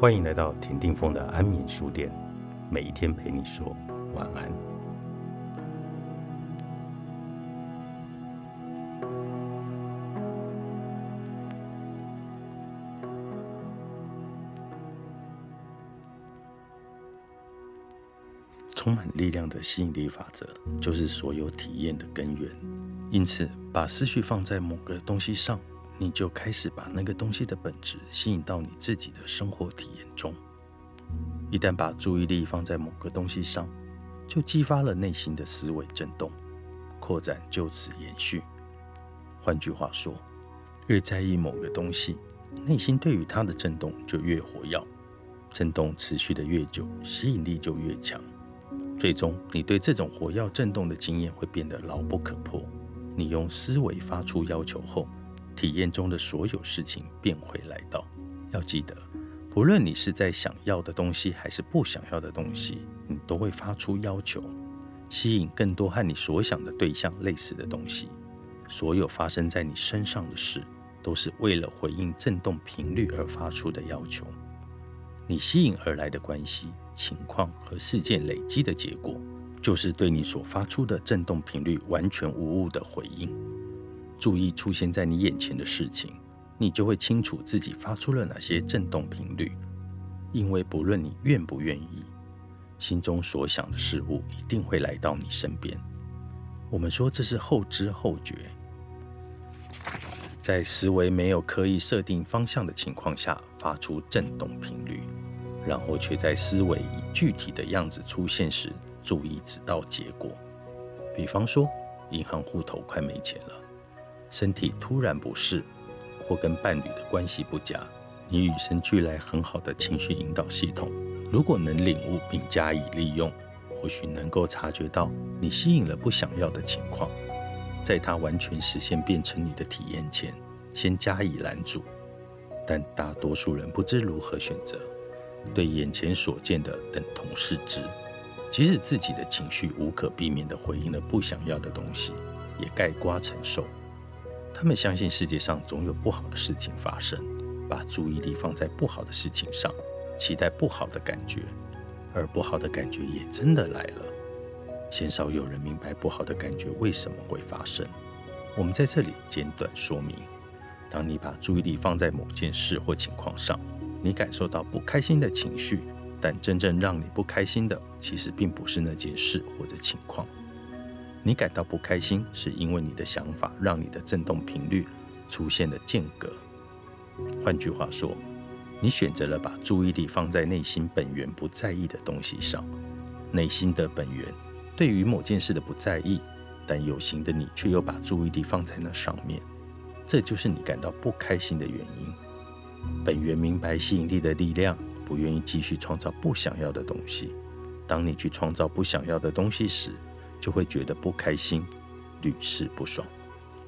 欢迎来到田定峰的安眠书店，每一天陪你说晚安。充满力量的吸引力法则，就是所有体验的根源。因此，把思绪放在某个东西上。你就开始把那个东西的本质吸引到你自己的生活体验中。一旦把注意力放在某个东西上，就激发了内心的思维震动，扩展就此延续。换句话说，越在意某个东西，内心对于它的震动就越活跃，震动持续的越久，吸引力就越强。最终，你对这种活跃震动的经验会变得牢不可破。你用思维发出要求后。体验中的所有事情便会来到。要记得，不论你是在想要的东西还是不想要的东西，你都会发出要求，吸引更多和你所想的对象类似的东西。所有发生在你身上的事，都是为了回应振动频率而发出的要求。你吸引而来的关系、情况和事件累积的结果，就是对你所发出的振动频率完全无误的回应。注意出现在你眼前的事情，你就会清楚自己发出了哪些振动频率。因为不论你愿不愿意，心中所想的事物一定会来到你身边。我们说这是后知后觉，在思维没有刻意设定方向的情况下发出振动频率，然后却在思维以具体的样子出现时，注意直到结果。比方说，银行户头快没钱了。身体突然不适，或跟伴侣的关系不佳，你与生俱来很好的情绪引导系统，如果能领悟并加以利用，或许能够察觉到你吸引了不想要的情况，在它完全实现变成你的体验前，先加以拦阻。但大多数人不知如何选择，对眼前所见的等同视之，即使自己的情绪无可避免地回应了不想要的东西，也盖瓜承受。他们相信世界上总有不好的事情发生，把注意力放在不好的事情上，期待不好的感觉，而不好的感觉也真的来了。鲜少有人明白不好的感觉为什么会发生。我们在这里简短说明：当你把注意力放在某件事或情况上，你感受到不开心的情绪，但真正让你不开心的，其实并不是那件事或者情况。你感到不开心，是因为你的想法让你的振动频率出现了间隔。换句话说，你选择了把注意力放在内心本源不在意的东西上。内心的本源对于某件事的不在意，但有形的你却又把注意力放在那上面，这就是你感到不开心的原因。本源明白吸引力的力量，不愿意继续创造不想要的东西。当你去创造不想要的东西时，就会觉得不开心，屡试不爽。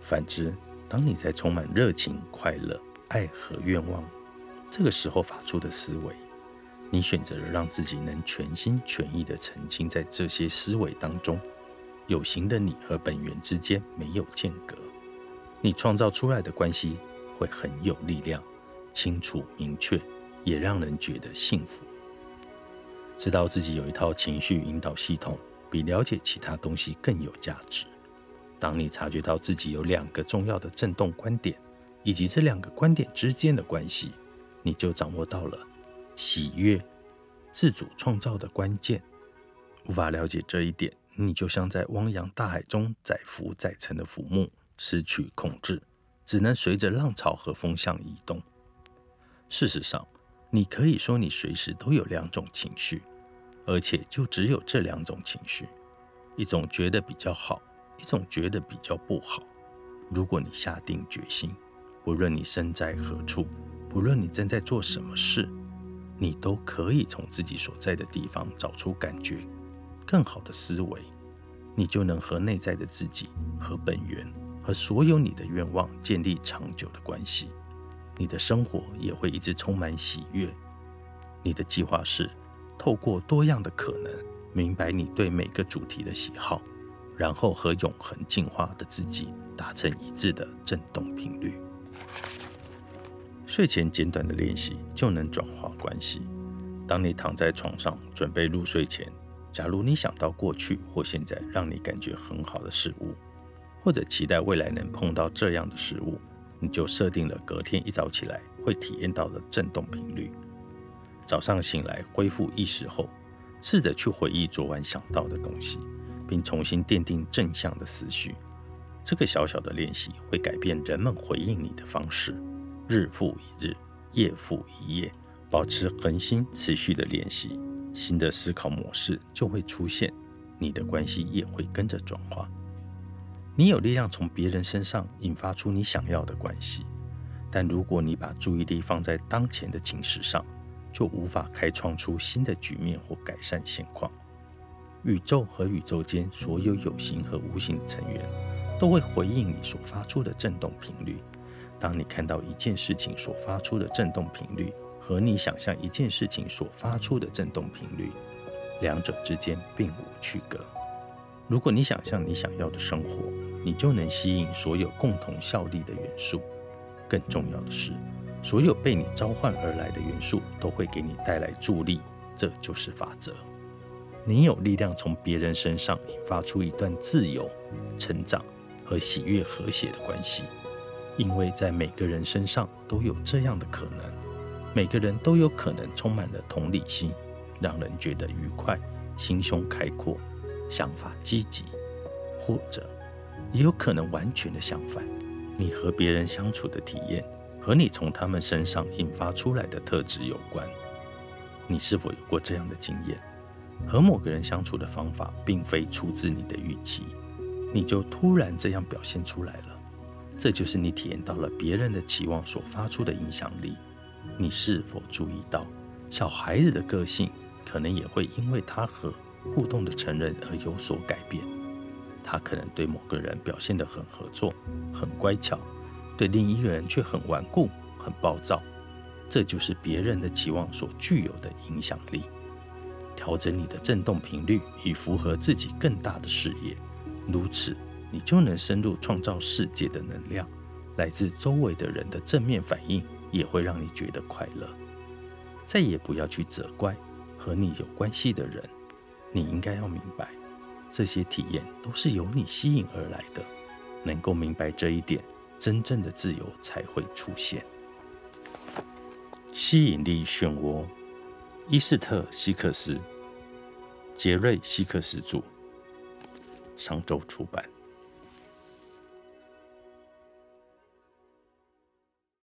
反之，当你在充满热情、快乐、爱和愿望，这个时候发出的思维，你选择了让自己能全心全意地沉浸在这些思维当中。有形的你和本源之间没有间隔，你创造出来的关系会很有力量、清楚明确，也让人觉得幸福。知道自己有一套情绪引导系统。比了解其他东西更有价值。当你察觉到自己有两个重要的振动观点，以及这两个观点之间的关系，你就掌握到了喜悦、自主创造的关键。无法了解这一点，你就像在汪洋大海中载浮载沉的浮木，失去控制，只能随着浪潮和风向移动。事实上，你可以说你随时都有两种情绪。而且就只有这两种情绪，一种觉得比较好，一种觉得比较不好。如果你下定决心，不论你身在何处，不论你正在做什么事，你都可以从自己所在的地方找出感觉更好的思维，你就能和内在的自己、和本源、和所有你的愿望建立长久的关系。你的生活也会一直充满喜悦。你的计划是。透过多样的可能，明白你对每个主题的喜好，然后和永恒进化的自己达成一致的振动频率。睡前简短的练习就能转化关系。当你躺在床上准备入睡前，假如你想到过去或现在让你感觉很好的事物，或者期待未来能碰到这样的事物，你就设定了隔天一早起来会体验到的振动频率。早上醒来恢复意识后，试着去回忆昨晚想到的东西，并重新奠定正向的思绪。这个小小的练习会改变人们回应你的方式。日复一日，夜复一夜，保持恒心持续的练习，新的思考模式就会出现，你的关系也会跟着转化。你有力量从别人身上引发出你想要的关系，但如果你把注意力放在当前的情势上，就无法开创出新的局面或改善现况。宇宙和宇宙间所有有形和无形的成员都会回应你所发出的振动频率。当你看到一件事情所发出的振动频率和你想象一件事情所发出的振动频率，两者之间并无区隔。如果你想象你想要的生活，你就能吸引所有共同效力的元素。更重要的是，所有被你召唤而来的元素都会给你带来助力。这就是法则。你有力量从别人身上引发出一段自由、成长和喜悦、和谐的关系，因为在每个人身上都有这样的可能。每个人都有可能充满了同理心，让人觉得愉快、心胸开阔。想法积极，或者也有可能完全的相反。你和别人相处的体验和你从他们身上引发出来的特质有关。你是否有过这样的经验？和某个人相处的方法并非出自你的预期，你就突然这样表现出来了。这就是你体验到了别人的期望所发出的影响力。你是否注意到，小孩子的个性可能也会因为他和互动的成人而有所改变，他可能对某个人表现得很合作、很乖巧，对另一个人却很顽固、很暴躁。这就是别人的期望所具有的影响力。调整你的振动频率，以符合自己更大的视野，如此你就能深入创造世界的能量。来自周围的人的正面反应也会让你觉得快乐。再也不要去责怪和你有关系的人。你应该要明白，这些体验都是由你吸引而来的。能够明白这一点，真正的自由才会出现。吸引力漩涡，伊斯特·希克斯，杰瑞·希克斯著，上周出版。